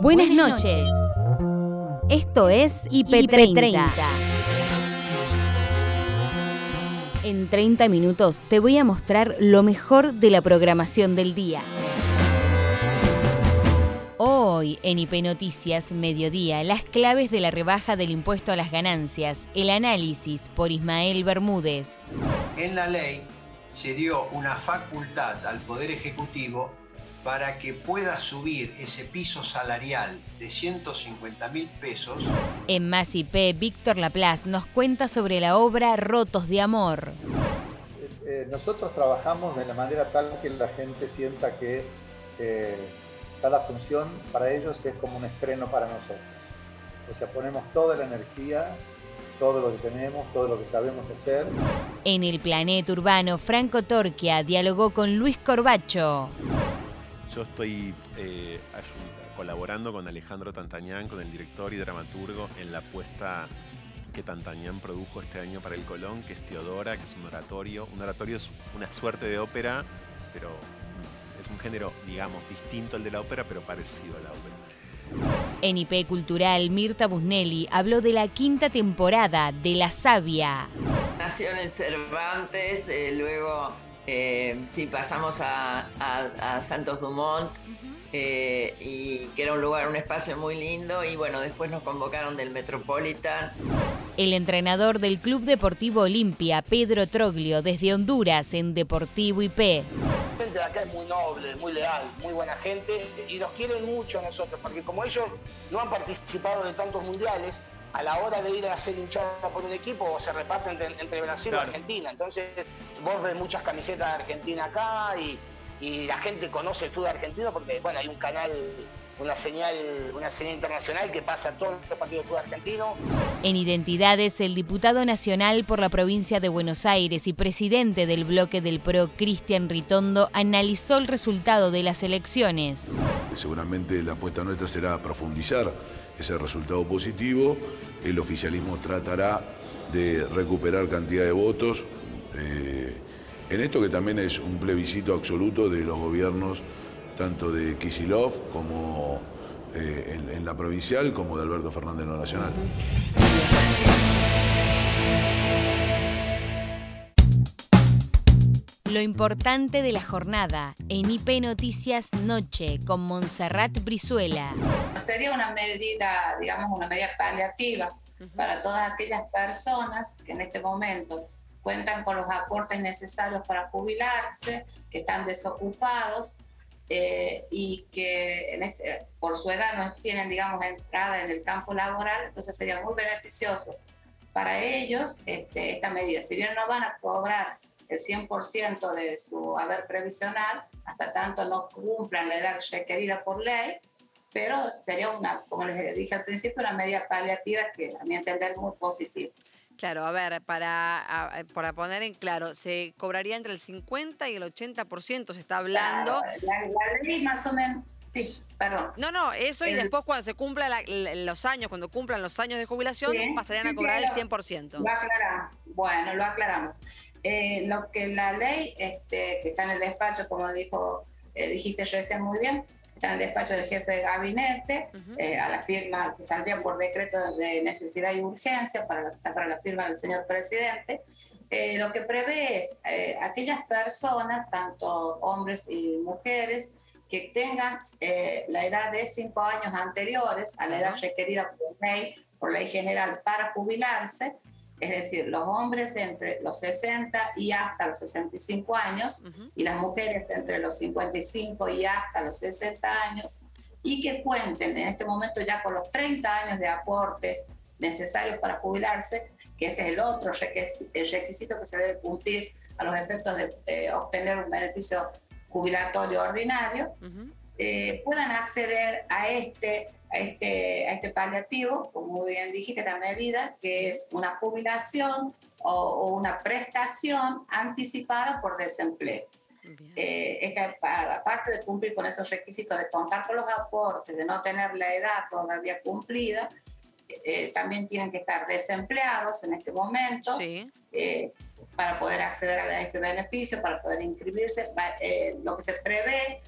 Buenas noches. Esto es IP30. En 30 minutos te voy a mostrar lo mejor de la programación del día. Hoy en IP Noticias Mediodía, las claves de la rebaja del impuesto a las ganancias, el análisis por Ismael Bermúdez. En la ley se dio una facultad al Poder Ejecutivo para que pueda subir ese piso salarial de 150 mil pesos. En Más IP, Víctor Laplace nos cuenta sobre la obra Rotos de Amor. Eh, eh, nosotros trabajamos de la manera tal que la gente sienta que eh, cada función para ellos es como un estreno para nosotros. O sea, ponemos toda la energía, todo lo que tenemos, todo lo que sabemos hacer. En el planeta urbano, Franco Torquia dialogó con Luis Corbacho. Yo estoy eh, colaborando con Alejandro Tantañán, con el director y dramaturgo, en la puesta que Tantañán produjo este año para el Colón, que es Teodora, que es un oratorio. Un oratorio es una suerte de ópera, pero es un género, digamos, distinto al de la ópera, pero parecido a la ópera. En IP Cultural, Mirta Busnelli habló de la quinta temporada de La Sabia. Nació en Cervantes, eh, luego eh, sí pasamos a, Santos Dumont. Eh, y que era un lugar, un espacio muy lindo y bueno, después nos convocaron del Metropolitan. El entrenador del Club Deportivo Olimpia, Pedro Troglio, desde Honduras en Deportivo IP. La gente de acá es muy noble, muy leal, muy buena gente y nos quieren mucho a nosotros, porque como ellos no han participado de tantos mundiales, a la hora de ir a hacer hinchada por un equipo se reparten entre, Brasil y Argentina. Entonces vos ves muchas camisetas de Argentina acá y, y la gente conoce el fútbol argentino porque bueno hay un canal una señal, una señal internacional que pasa a todos los partidos de fútbol argentino. En Identidades, el diputado nacional por la provincia de Buenos Aires y presidente del bloque del PRO, Cristian Ritondo, analizó el resultado de las elecciones. Seguramente la apuesta nuestra será profundizar ese resultado positivo. El oficialismo tratará de recuperar cantidad de votos. Eh, en esto que también es un plebiscito absoluto de los gobiernos tanto de Kisilov como eh, en, la provincial como de Alberto Fernández en la nacional. Lo importante de la jornada en IP Noticias Noche con Montserrat Brizuela. Sería una medida, digamos, una medida paliativa para todas aquellas personas que en este momento cuentan con los aportes necesarios para jubilarse, que están desocupados eh, y que este, por su edad no tienen, digamos, entrada en el campo laboral, entonces sería muy beneficioso para ellos este, esta medida. Si bien no van a cobrar el 100% de su haber previsional, hasta tanto no cumplan la edad requerida por ley, pero sería una, como les dije al principio, una medida paliativa que a mi entender es muy positiva. Claro, a ver, para, para poner en claro, se cobraría entre el 50 y el 80%, se está hablando. la, ley más o menos, sí, perdón. No, no, eso y después cuando se cumplan los años, cuando cumplan los años de jubilación, pasarían a cobrar el 100%. Lo aclaramos, bueno, lo aclaramos. Eh, lo que la ley este, que está en el despacho, como dijo, eh, dijiste recién muy bien, está en el despacho del jefe de gabinete, eh, a la firma que saldría por decreto de necesidad y urgencia para la, para la firma del señor presidente. lo que prevé es aquellas personas, tanto hombres y mujeres, que tengan la edad de cinco años anteriores a la edad requerida por ley, por ley general para jubilarse, es decir, los hombres entre los 60 y hasta los 65 años y las mujeres entre los 55 y hasta los 60 años y que cuenten en este momento ya con los 30 años de aportes necesarios para jubilarse, que ese es el otro requisito que se debe cumplir a los efectos de obtener un beneficio jubilatorio ordinario, eh, puedan acceder a este a este, a este paliativo, como bien dijiste, la medida que es una jubilación o, una prestación anticipada por desempleo. Eh, aparte de cumplir con esos requisitos de contar con los aportes, de no tener la edad todavía cumplida, eh, también tienen que estar desempleados en este momento eh, para poder acceder a ese beneficio, para poder inscribirse. lo que se prevé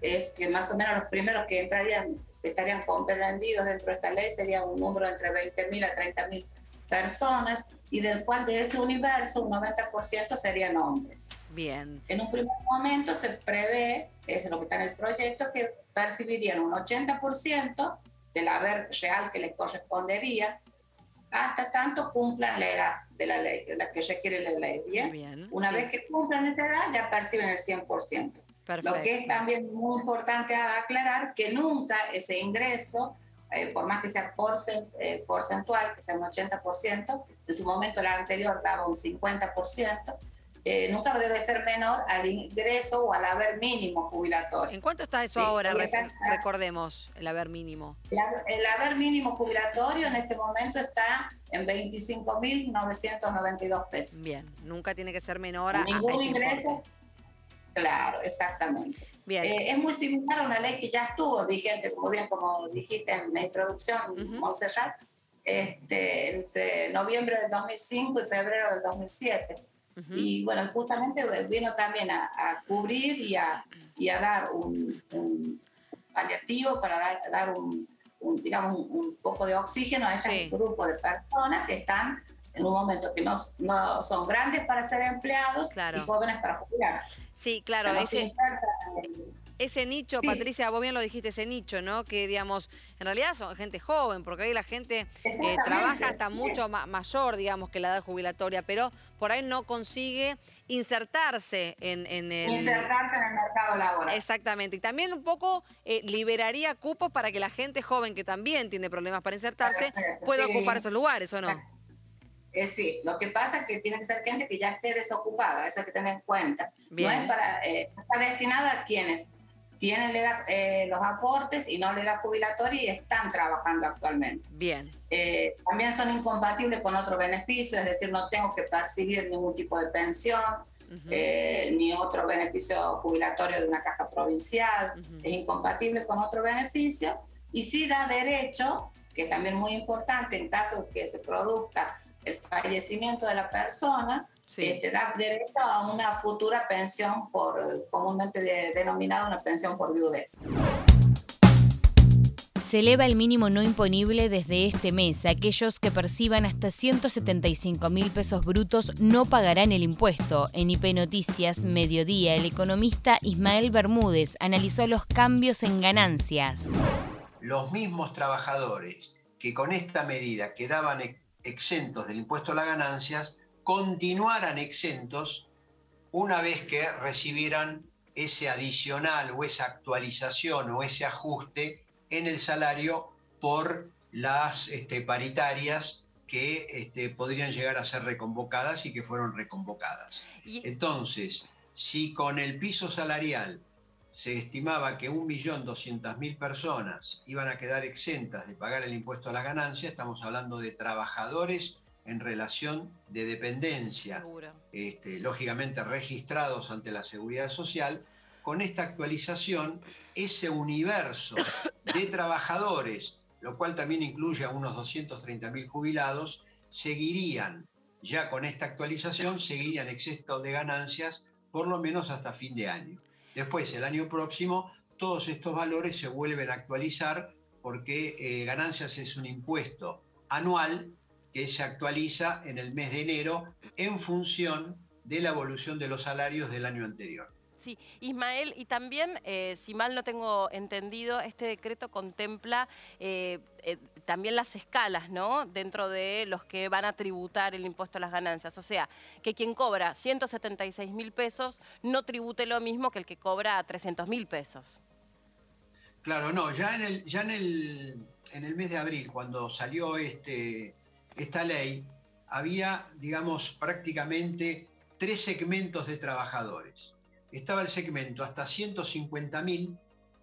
es que más o menos los primeros que entrarían que estarían comprendidos dentro de esta ley sería un número entre 20.000 a 30.000 personas y del cual de ese universo un 90% serían hombres. Bien. En un primer momento se prevé, es lo que está en el proyecto, que percibirían un 80% del haber real que les correspondería hasta tanto cumplan la edad de la ley, la que requiere la ley. Bien. Una vez que cumplan esa edad, ya perciben el 100%. Perfecto. Lo que es también muy importante aclarar que nunca ese ingreso, eh, por más que sea eh, porcentual, que sea un 80%, en su momento la anterior daba un 50%, eh, nunca debe ser menor al ingreso o al haber mínimo jubilatorio. ¿En cuánto está eso ahora? recordemos, el haber mínimo. el haber mínimo jubilatorio en este momento está en 25.992 pesos. Bien, nunca tiene que ser menor a, ningún ingreso. Claro, exactamente. Bien. Eh, es muy similar a una ley que ya estuvo vigente, como bien como dijiste en la introducción, uh este, entre noviembre del 2005 y febrero del 2007 y bueno, justamente vino también a, cubrir y a, y a dar un, paliativo para dar, dar un, digamos, un, poco de oxígeno a este grupo de personas que están en un momento que no, no son grandes para ser empleados y jóvenes para jubilarse. Sí, claro. Ese, ese nicho, Patricia, vos bien lo dijiste, ese nicho, ¿no? Que, digamos, en realidad son gente joven, porque ahí la gente eh, trabaja hasta mucho mayor, digamos, que la edad jubilatoria, pero por ahí no consigue insertarse en, en el... Insertarse en el mercado laboral. Exactamente. Y también un poco eh, liberaría cupos para que la gente joven, que también tiene problemas para insertarse, pueda ocupar esos lugares, ¿o no? Eh, sí, lo que pasa es que tiene que ser gente que ya esté desocupada, eso hay que tener en cuenta. No es para, está destinada a quienes tienen eh, los aportes y no le da jubilatoria y están trabajando actualmente. Bien. Eh, también son incompatibles con otro beneficio, es decir, no tengo que percibir ningún tipo de pensión, eh, ni otro beneficio jubilatorio de una caja provincial, es incompatible con otro beneficio y sí da derecho, que es también muy importante en caso de que se produzca el fallecimiento de la persona, te este, da derecho a una futura pensión por, comúnmente denominada una pensión por viudez. Se eleva el mínimo no imponible desde este mes. Aquellos que perciban hasta 175 mil pesos brutos no pagarán el impuesto. En IP Noticias, Mediodía, el economista Ismael Bermúdez analizó los cambios en ganancias. Los mismos trabajadores que con esta medida quedaban exentos del impuesto a las ganancias continuaran exentos una vez que recibieran ese adicional o esa actualización o ese ajuste en el salario por las este, paritarias que este, podrían llegar a ser reconvocadas y que fueron reconvocadas. Entonces, si con el piso salarial se estimaba que 1.200.000 personas iban a quedar exentas de pagar el impuesto a la ganancia, estamos hablando de trabajadores en relación de dependencia, este, lógicamente registrados ante la seguridad social, con esta actualización, ese universo de trabajadores, lo cual también incluye a unos 230.000 jubilados, seguirían, ya con esta actualización, seguirían exceso de ganancias por lo menos hasta fin de año. Después, el año próximo, todos estos valores se vuelven a actualizar porque eh, ganancias es un impuesto anual que se actualiza en el mes de enero en función de la evolución de los salarios del año anterior. Sí, Ismael, y también, eh, si mal no tengo entendido, este decreto contempla eh, también las escalas, ¿no? Dentro de los que van a tributar el impuesto a las ganancias. O sea, que quien cobra 176 mil pesos no tribute lo mismo que el que cobra 300 mil pesos. Claro, no, ya en el, ya en el, en el mes de abril, cuando salió este esta ley, había, digamos, prácticamente tres segmentos de trabajadores. Estaba el segmento hasta 150.000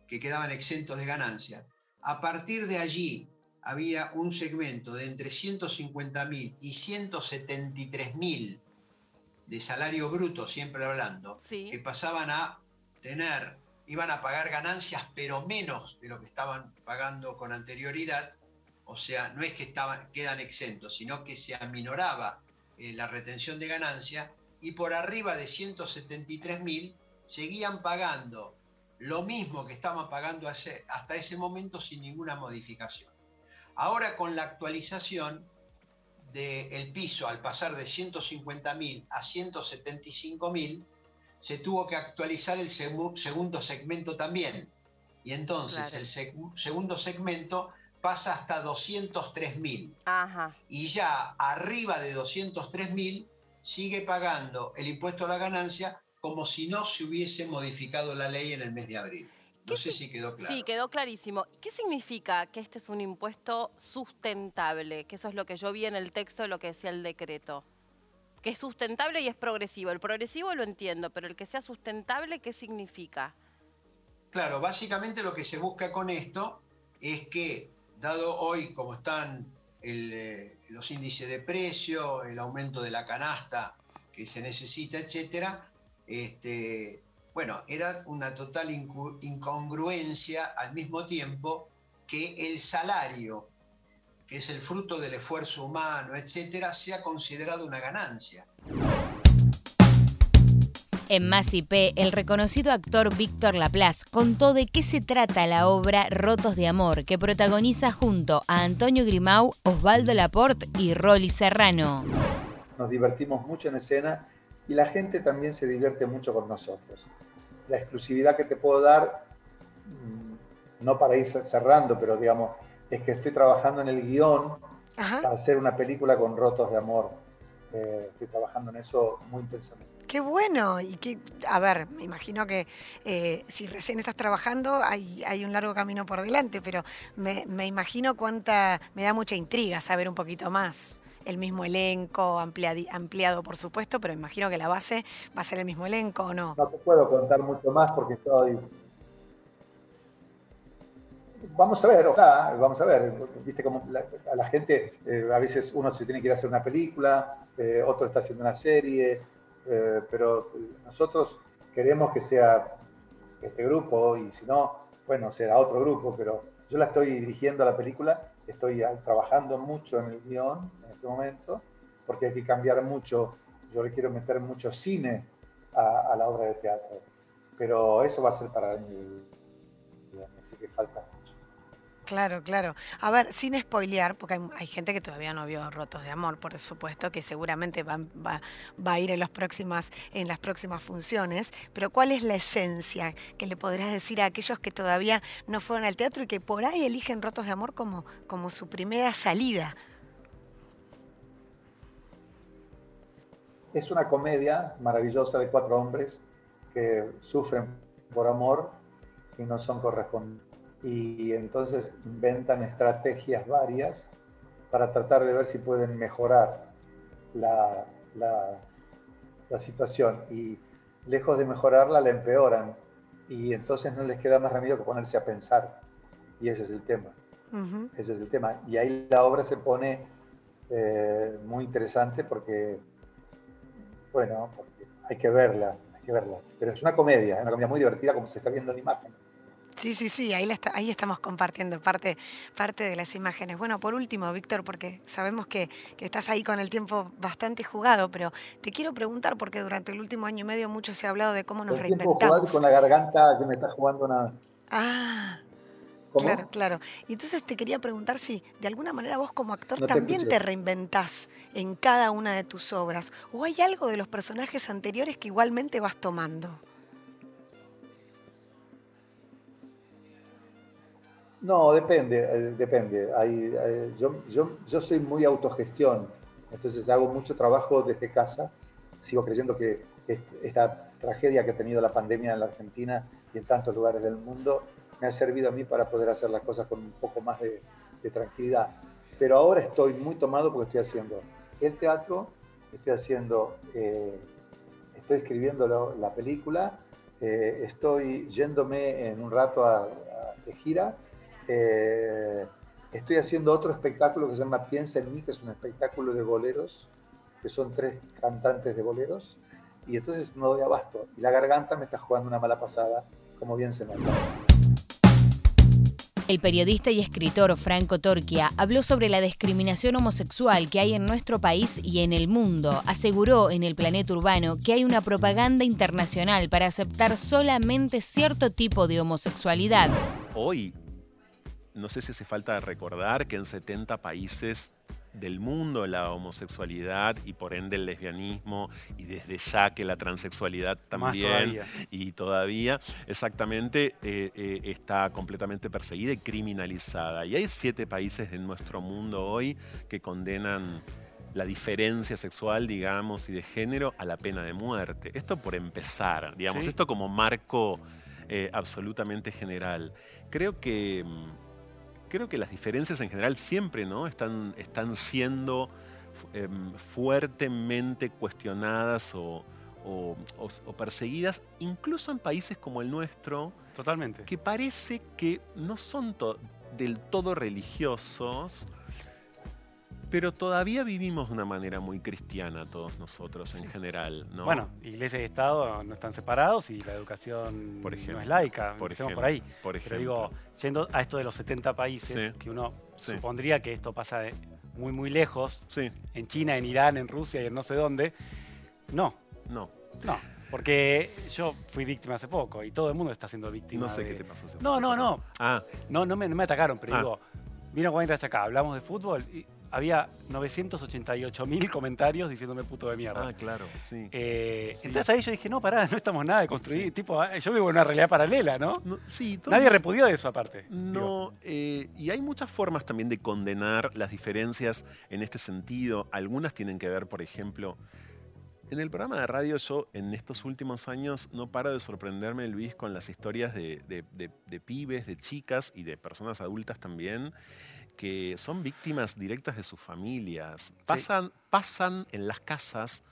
que quedaban exentos de ganancia. A partir de allí había un segmento de entre 150.000 y 173.000 de salario bruto, siempre hablando, que pasaban a tener, iban a pagar ganancias, pero menos de lo que estaban pagando con anterioridad, o sea, no es que estaban, quedan exentos, sino que se aminoraba eh, la retención de ganancia y por arriba de 173 mil seguían pagando lo mismo que estaban pagando hasta ese momento sin ninguna modificación. Ahora con la actualización del piso al pasar de 150.000 a 175.000, se tuvo que actualizar el segundo segmento también. Y entonces el segundo segmento pasa hasta 203.000. Y ya arriba de 203.000 sigue pagando el impuesto a la ganancia como si no se hubiese modificado la ley en el mes de abril. No sé si quedó claro. Sí, quedó clarísimo. ¿Qué significa que este es un impuesto sustentable? Que eso es lo que yo vi en el texto de lo que decía el decreto. Que es sustentable y es progresivo. El progresivo lo entiendo, pero el que sea sustentable, ¿qué significa? Claro, básicamente lo que se busca con esto es que, dado hoy como están eh, los índices de precio, el aumento de la canasta que se necesita, etcétera, este, bueno, era una total incongruencia al mismo tiempo que el salario, que es el fruto del esfuerzo humano, etcétera, sea considerado una ganancia. En Más IP, el reconocido actor Víctor Laplace contó de qué se trata la obra Rotos de Amor, que protagoniza junto a Antonio Grimau, Osvaldo Laporte y Rolly Serrano. Nos divertimos mucho en escena y la gente también se divierte mucho con nosotros. La exclusividad que te puedo dar, mm, no para ir cerrando, pero digamos, es que estoy trabajando en el guion para hacer una película con rotos de amor. Eh, estoy trabajando en eso muy intensamente. Qué bueno. Y que, a ver, me imagino que eh, si recién estás trabajando hay, hay, un largo camino por delante, pero me, me imagino cuánta, me da mucha intriga saber un poquito más el mismo elenco, ampliado por supuesto, pero imagino que la base va a ser el mismo elenco o no. No te puedo contar mucho más porque estoy... Vamos a ver, ojalá, vamos a ver, viste como a la gente, eh, a veces uno se tiene que ir a hacer una película, eh, otro está haciendo una serie, eh, pero nosotros queremos que sea este grupo y si no, bueno, será otro grupo, pero yo la estoy dirigiendo a la película, estoy trabajando mucho en el guion, este momento, porque hay que cambiar mucho, yo le quiero meter mucho cine a, la obra de teatro, pero eso va a ser para mí, así que falta mucho. Claro, claro. A ver, sin spoilear, porque hay, gente que todavía no vio Rotos de Amor, por supuesto, que seguramente va, va, a ir en, las próximas, en las próximas funciones, pero ¿cuál es la esencia que le podrás decir a aquellos que todavía no fueron al teatro y que por ahí eligen Rotos de Amor como, como su primera salida es una comedia maravillosa de cuatro hombres que sufren por amor y no son correspondientes. Y entonces inventan estrategias varias para tratar de ver si pueden mejorar la, la, situación. Y lejos de mejorarla, la empeoran. Y entonces no les queda más remedio que ponerse a pensar. Y ese es el tema. Ese es el tema. Y ahí la obra se pone eh, muy interesante porque bueno, porque hay que verla, hay que verla. Pero es una comedia, es una comedia muy divertida como se está viendo en la imagen. Sí, sí, sí, ahí, ahí estamos compartiendo parte, parte de las imágenes. Bueno, por último, Víctor, porque sabemos que, estás ahí con el tiempo bastante jugado, pero te quiero preguntar, porque durante el último año y medio mucho se ha hablado de cómo nos el reinventamos. con la garganta que me está jugando una... Ah, Claro, claro. Y entonces te quería preguntar si de alguna manera vos como actor también te reinventás en cada una de tus obras o hay algo de los personajes anteriores que igualmente vas tomando. No, depende, eh, depende. Eh, yo, yo, soy muy autogestión, entonces hago mucho trabajo desde casa. Sigo creyendo que esta tragedia que ha tenido la pandemia en la Argentina y en tantos lugares del mundo me ha servido a mí para poder hacer las cosas con un poco más de, tranquilidad. Pero ahora estoy muy tomado porque estoy haciendo el teatro, estoy haciendo, eh, estoy escribiendo la película, eh, estoy yéndome en un rato a, de gira, eh, estoy haciendo otro espectáculo que se llama Piensa en mí, que es un espectáculo de boleros, que son tres cantantes de boleros, y entonces no doy abasto. Y la garganta me está jugando una mala pasada, como bien se nota. El periodista y escritor Franco Torquia habló sobre la discriminación homosexual que hay en nuestro país y en el mundo. Aseguró en el Planeta Urbano que hay una propaganda internacional para aceptar solamente cierto tipo de homosexualidad. Hoy, no sé si hace falta recordar que en 70 países del mundo la homosexualidad y por ende el lesbianismo y desde ya que la transexualidad también y todavía exactamente eh, eh, está completamente perseguida y criminalizada. Y hay siete países en nuestro mundo hoy que condenan la diferencia sexual, digamos, y de género a la pena de muerte. Esto por empezar, digamos, esto como marco eh, absolutamente general. Creo que mm, creo que las diferencias en general siempre ¿no? están, están siendo em, fuertemente cuestionadas o, perseguidas, incluso en países como el nuestro. Totalmente. Que parece que no son del todo religiosos pero todavía vivimos de una manera muy cristiana todos nosotros en general, ¿no? Bueno, iglesia y Estado no están separados y la educación no es laica, por ejemplo, por ahí. Pero digo, yendo a esto de los 70 países, que uno supondría que esto pasa muy, muy lejos, en China, en Irán, en Rusia y en no sé dónde, no. No. No. Porque yo fui víctima hace poco y todo el mundo está siendo víctima. No sé qué te pasó hace No, no, no. Ah. No, no me, no me atacaron, pero ah. digo, vino cuando entras acá, hablamos de fútbol y había 988 mil comentarios diciéndome puto de mierda. Ah, claro, sí. Eh, entonces ahí yo dije, no, pará, no estamos nada de construir. Tipo, ah, yo vivo en una realidad paralela, ¿no? sí, Nadie repudió de eso aparte. No, eh, y hay muchas formas también de condenar las diferencias en este sentido. Algunas tienen que ver, por ejemplo, en el programa de radio yo en estos últimos años no paro de sorprenderme, Luis, con las historias de, de pibes, de chicas y de personas adultas también que son víctimas directas de sus familias. Pasan, pasan en las casas,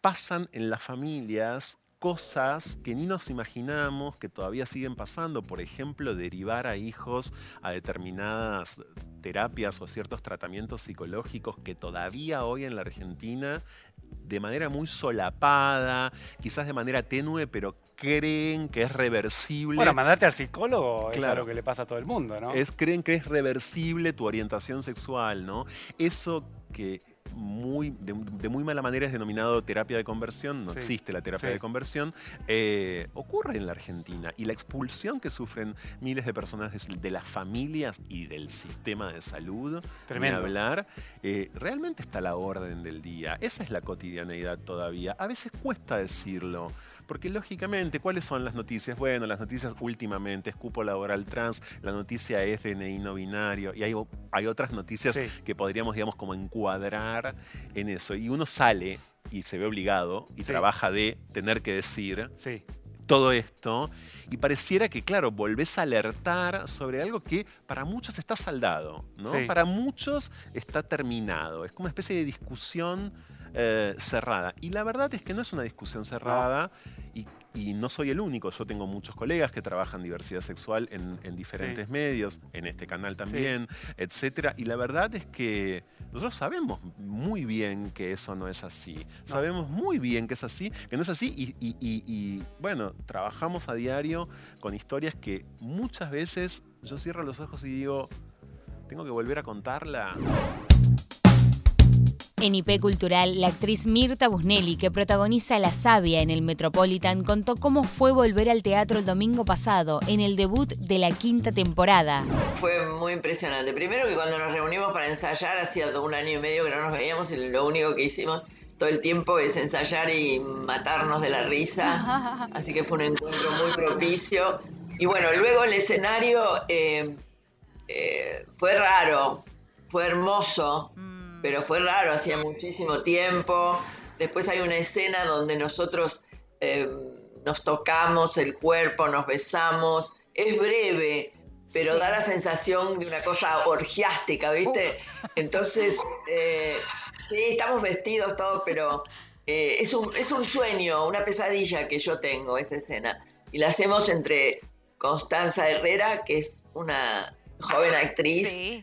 pasan en las familias cosas que ni nos imaginamos que todavía siguen pasando. Por ejemplo, derivar a hijos a determinadas terapias o ciertos tratamientos psicológicos que todavía hoy en la Argentina de manera muy solapada, quizás de manera tenue, pero creen que es reversible. Bueno, mandarte al psicólogo es algo que le pasa a todo el mundo, ¿no? Es, creen que es reversible tu orientación sexual, ¿no? Eso que muy, de, muy mala manera es denominado terapia de conversión, no existe la terapia de conversión, eh, ocurre en la Argentina. Y la expulsión que sufren miles de personas de, las familias y del sistema de salud, de hablar, eh, realmente está a la orden del día. Esa es la cotidianeidad todavía. A veces cuesta decirlo. Porque lógicamente, ¿cuáles son las noticias? Bueno, las noticias últimamente es cupo laboral trans, la noticia es DNI no binario, y hay, hay otras noticias que podríamos, digamos, como encuadrar en eso. Y uno sale y se ve obligado y trabaja de tener que decir todo esto y pareciera que, claro, volvés a alertar sobre algo que para muchos está saldado, ¿no? Para muchos está terminado. Es como una especie de discusión eh, cerrada. Y la verdad es que no es una discusión cerrada y, no soy el único. Yo tengo muchos colegas que trabajan diversidad sexual en, diferentes medios, en este canal también, etcétera. Y la verdad es que nosotros sabemos muy bien que eso no es así. Sabemos muy bien que es así, que no es así. Y, y bueno, trabajamos a diario con historias que muchas veces yo cierro los ojos y digo, tengo que volver a contarla. En IP Cultural, la actriz Mirta Busnelli, que protagoniza La Sabia en el Metropolitan, contó cómo fue volver al teatro el domingo pasado, en el debut de la quinta temporada. Fue muy impresionante. Primero que cuando nos reunimos para ensayar, hacía un año y medio que no nos veíamos y lo único que hicimos todo el tiempo es ensayar y matarnos de la risa. Así que fue un encuentro muy propicio. Y bueno, luego el escenario eh, eh, fue raro, fue hermoso. Mm pero fue raro, hacía muchísimo tiempo. Después hay una escena donde nosotros eh, nos tocamos el cuerpo, nos besamos. Es breve, pero da la sensación de una cosa orgiástica, ¿viste? Entonces, eh, sí, estamos vestidos todos, pero eh, es, un, es un sueño, una pesadilla que yo tengo, esa escena. Y la hacemos entre Constanza Herrera, que es una joven actriz,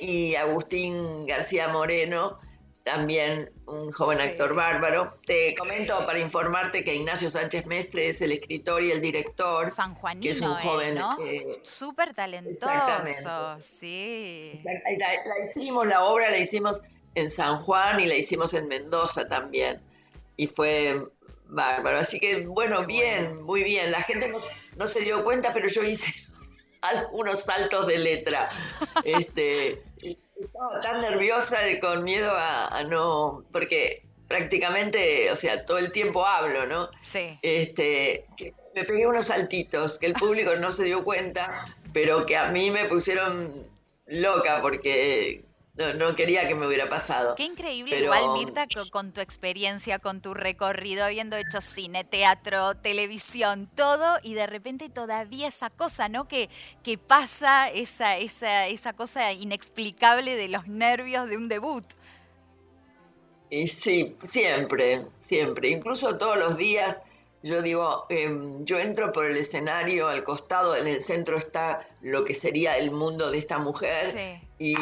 y Agustín García Moreno, también un joven actor bárbaro. Te comento para informarte que Ignacio Sánchez Mestre es el escritor y el director. San Juanino, que es un joven, ¿no? Súper talentoso, sí. La, hicimos, la obra la hicimos en San Juan y la hicimos en Mendoza también. Y fue bárbaro. Así que, bueno, bien, muy bien. La gente no, no se dio cuenta, pero yo hice algunos saltos de letra. Este, estaba tan nerviosa y con miedo a, no, porque prácticamente, o sea, todo el tiempo hablo, ¿no? Sí. Este, me pegué unos saltitos que el público no se dio cuenta, pero que a mí me pusieron loca porque no, quería que me hubiera pasado. Qué increíble, igual Mirta, con, tu experiencia, con tu recorrido, habiendo hecho cine, teatro, televisión, todo, y de repente todavía esa cosa, ¿no? Que, que pasa, esa, esa, esa cosa inexplicable de los nervios de un debut. Y sí, siempre, siempre, incluso todos los días yo digo, em, yo entro por el escenario, al costado, en el centro está lo que sería el mundo de esta mujer. Y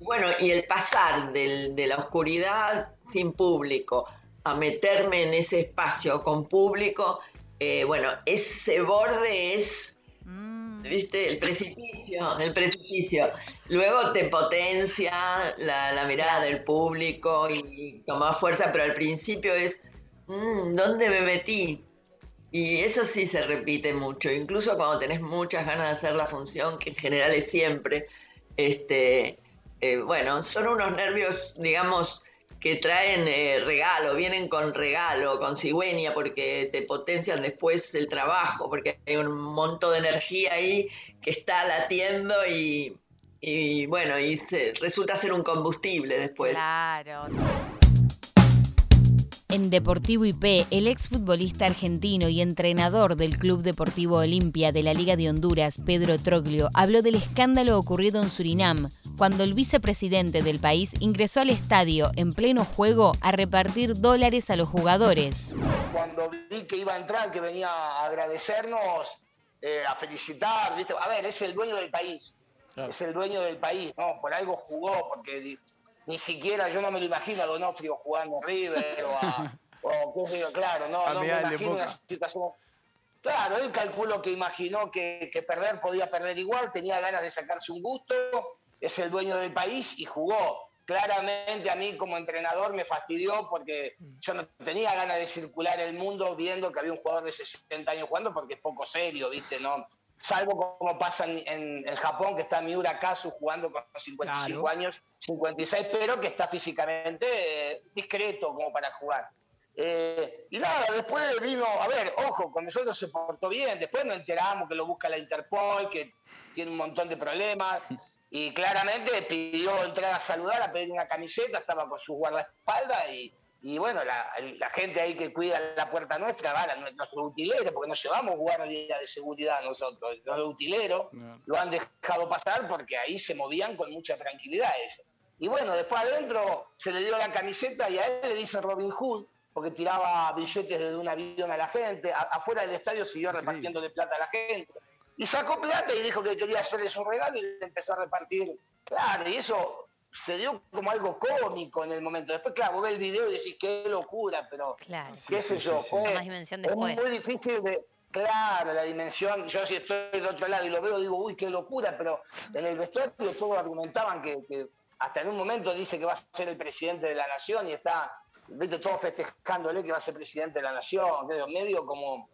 bueno, y el pasar de la oscuridad sin público a meterme en ese espacio con público, eh, bueno, ese borde es, mm. viste, el precipicio, el precipicio. Luego te potencia la, mirada del público y toma fuerza, pero al principio es Mm, ¿dónde me metí? Y eso sí se repite mucho, incluso cuando tenés muchas ganas de hacer la función, que en general es siempre, este, eh, bueno, son unos nervios, digamos, que traen eh, regalo, vienen con regalo, con cigüeña, porque te potencian después el trabajo, porque hay un montón de energía ahí que está latiendo y, y bueno, y resulta ser un combustible después. Claro. En Deportivo IP, el exfutbolista argentino y entrenador del Club Deportivo Olimpia de la Liga de Honduras, Pedro Troglio, habló del escándalo ocurrido en Surinam, cuando el vicepresidente del país ingresó al estadio en pleno juego a repartir dólares a los jugadores. Cuando vi que iba a entrar, que venía a agradecernos, eh, a felicitar, ¿viste? a ver, es el dueño del país. Es el dueño del país, ¿no? Por algo jugó, porque ni siquiera yo no me lo imagino a Donofrio jugando River o a, o, claro, no, no me imagino una situación. Claro, él calculó que imaginó que, perder podía perder igual, tenía ganas de sacarse un gusto, es el dueño del país y jugó. Claramente a mí como entrenador me fastidió porque yo no tenía ganas de circular el mundo viendo que había un jugador de 60 años jugando porque es poco serio, ¿viste? No, salvo como pasa en, Japón, que está Miura Kazu jugando con 55 años, 56, pero que está físicamente eh, discreto como para jugar. Eh, y nada, después vino, a ver, ojo, con nosotros se portó bien, después nos enteramos que lo busca la Interpol, que tiene un montón de problemas, y claramente pidió entrar a saludar, a pedir una camiseta, estaba con su guardaespaldas y y bueno, la, gente ahí que cuida la puerta nuestra, va, nuestros utileros, porque nos llevamos guardia de seguridad nosotros, los utileros lo han dejado pasar porque ahí se movían con mucha tranquilidad ellos. Y bueno, después adentro se le dio la camiseta y a él le dice Robin Hood, porque tiraba billetes desde un avión a la gente, afuera del estadio siguió repartiendo de plata a la gente. Y sacó plata y dijo que quería hacerle su regalo y le empezó a repartir. Claro, y eso se dio como algo cómico en el momento. Después, claro, vos ves el video y decís, qué locura, pero qué sé yo, fue, es muy difícil de... Claro, la dimensión, yo si estoy del otro lado y lo veo, digo, uy, qué locura, pero en el vestuario todos argumentaban que, hasta en un momento dice que va a ser el presidente de la nación y está, viste, todos festejándole que va a ser presidente de la nación, medio como...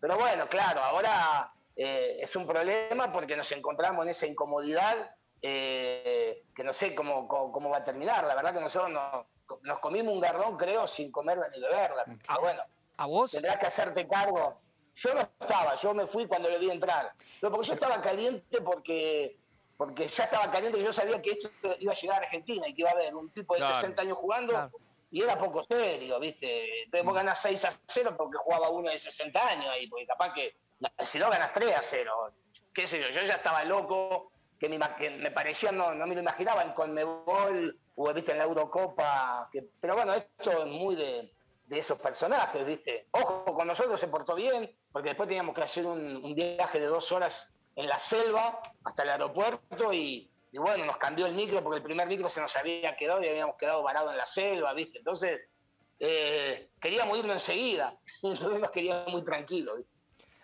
Pero bueno, claro, ahora eh, es un problema porque nos encontramos en esa incomodidad eh, que no sé cómo, cómo, va a terminar. La verdad que nosotros nos, comimos un garrón, creo, sin comerla ni beberla. Ah, bueno, ¿A vos? Tendrás que hacerte cargo. Yo no estaba, yo me fui cuando le vi entrar. Pero porque yo estaba caliente porque porque ya estaba caliente y yo sabía que esto iba a llegar a Argentina y que iba a haber un tipo de 60 años jugando y era poco serio, ¿viste? Entonces vos ganás 6 a 0 porque jugaba uno de 60 años ahí, porque capaz que si no ganas 3 a 0, qué sé yo, yo ya estaba loco, que me, me parecía, no, no me lo imaginaba en Conmebol o ¿viste? en la Eurocopa. Que, pero bueno, esto es muy de, esos personajes, ¿viste? Ojo, con nosotros se portó bien, porque después teníamos que hacer un, viaje de dos horas en la selva hasta el aeropuerto y bueno, nos cambió el micro porque el primer micro se nos había quedado y habíamos quedado varado en la selva, ¿viste? Entonces, eh, queríamos irnos enseguida, entonces nos queríamos muy tranquilos.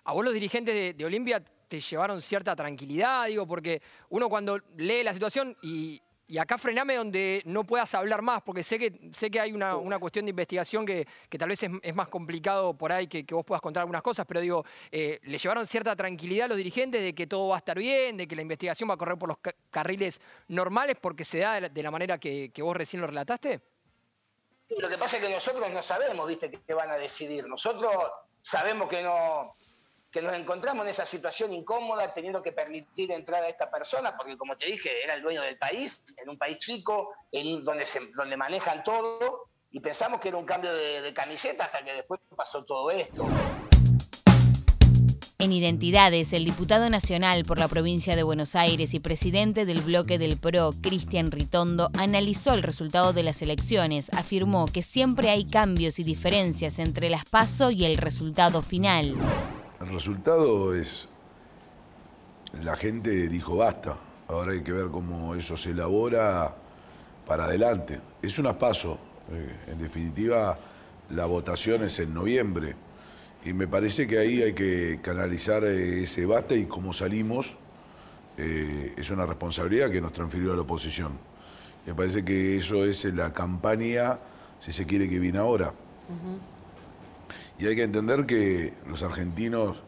A vos los dirigentes de, de Olimpia te llevaron cierta tranquilidad, digo, porque uno cuando lee la situación y, y acá frename donde no puedas hablar más, porque sé que, sé que hay una, cuestión de investigación que, tal vez es, más complicado por ahí que, vos puedas contar algunas cosas, pero digo, eh, ¿le llevaron cierta tranquilidad a los dirigentes de que todo va a estar bien, de que la investigación va a correr por los carriles normales porque se da de la, manera que, que vos recién lo relataste? Lo que pasa es que nosotros no sabemos, viste, qué van a decidir. Nosotros sabemos que no, que nos encontramos en esa situación incómoda, teniendo que permitir entrar a esta persona, porque como te dije, era el dueño del país, en un país chico, en donde, se, donde manejan todo, y pensamos que era un cambio de, de camiseta hasta que después pasó todo esto. En Identidades, el diputado nacional por la provincia de Buenos Aires y presidente del bloque del PRO, Cristian Ritondo, analizó el resultado de las elecciones. Afirmó que siempre hay cambios y diferencias entre las PASO y el resultado final. El resultado es, la gente dijo basta, ahora hay que ver cómo eso se elabora para adelante. Es un paso, eh, en definitiva la votación es en noviembre y me parece que ahí hay que canalizar eh, ese basta y cómo salimos eh, es una responsabilidad que nos transfirió a la oposición. Me parece que eso es la campaña, si se quiere, que viene ahora. Y hay que entender que los argentinos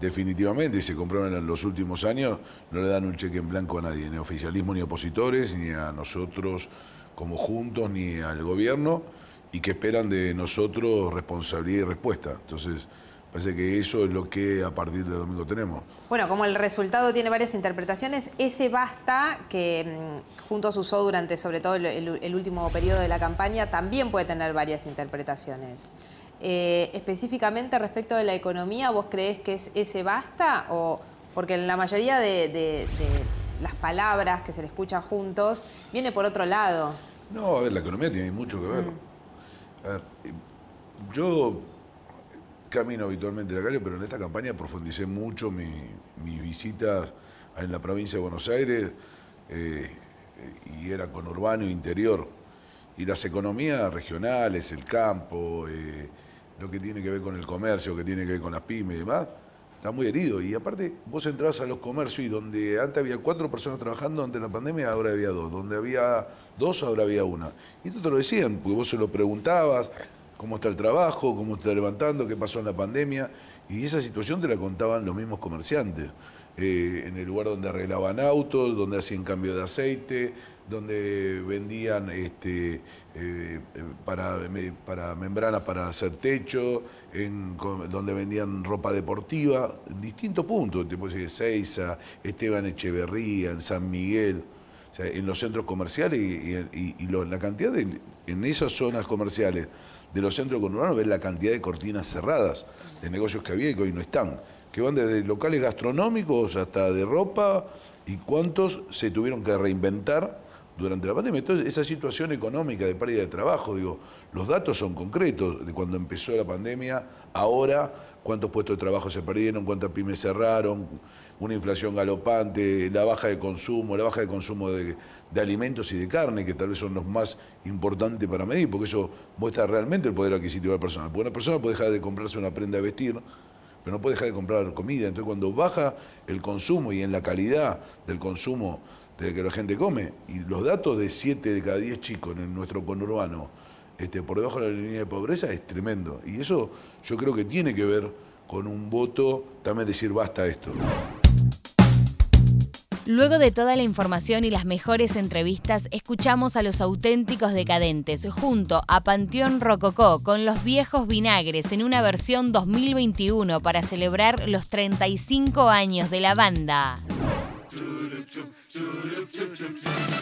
definitivamente, y se compraron en los últimos años, no le dan un cheque en blanco a nadie, ni oficialismo, ni opositores, ni a nosotros como juntos, ni al gobierno, y que esperan de nosotros responsabilidad y respuesta. Entonces, parece que eso es lo que a partir de domingo tenemos. Bueno, como el resultado tiene varias interpretaciones, ese basta que mm, juntos usó durante sobre todo el último periodo de la campaña, también puede tener varias interpretaciones. Eh, específicamente respecto de la economía, ¿vos crees que es ese basta? O, porque en la mayoría de, las palabras que se le escucha juntos viene por otro lado. No, a ver, la economía tiene mucho que ver. Mm. A ver, yo camino habitualmente la calle, pero en esta campaña profundicé mucho mis visitas en la provincia de Buenos Aires eh, y era con urbano e interior. Y las economías regionales, el campo, eh, lo que tiene que ver con el comercio, que tiene que ver con las pymes y demás, está muy herido. Y aparte, vos entrás a los comercios y donde antes había cuatro personas trabajando ante la pandemia, ahora había dos. Donde había dos, ahora había una. Y esto te lo decían, porque vos se lo preguntabas, cómo está el trabajo, cómo está levantando, qué pasó en la pandemia. Y esa situación te la contaban los mismos comerciantes. Eh, en el lugar donde arreglaban autos, donde hacían cambio de aceite, donde vendían este, eh, para, para membranas para hacer techo, donde vendían ropa deportiva, en distintos puntos, tipo Seiza, Esteban Echeverría, en San Miguel, en los centros comerciales y, la cantidad de, en esas zonas comerciales de los centros conurbanos, ves la cantidad de cortinas cerradas de negocios que había y que hoy no están, que van desde locales gastronómicos hasta de ropa y cuántos se tuvieron que reinventar durante la pandemia. Entonces, esa situación económica de pérdida de trabajo, digo, los datos son concretos de cuando empezó la pandemia, ahora, cuántos puestos de trabajo se perdieron, cuántas pymes cerraron, una inflación galopante, la baja de consumo, la baja de consumo de, alimentos y de carne, que tal vez son los más importantes para medir, porque eso muestra realmente el poder adquisitivo de la persona. Porque una persona puede dejar de comprarse una prenda de vestir, pero no puede dejar de comprar comida. Entonces, cuando baja el consumo y en la calidad del consumo de que la gente come. Y los datos de 7 de cada 10 chicos en nuestro conurbano este, por debajo de la línea de pobreza es tremendo. Y eso yo creo que tiene que ver con un voto, también decir basta esto. Luego de toda la información y las mejores entrevistas, escuchamos a los auténticos decadentes junto a Panteón Rococó con los viejos vinagres en una versión 2021 para celebrar los 35 años de la banda. Tulip, tulip, tulip.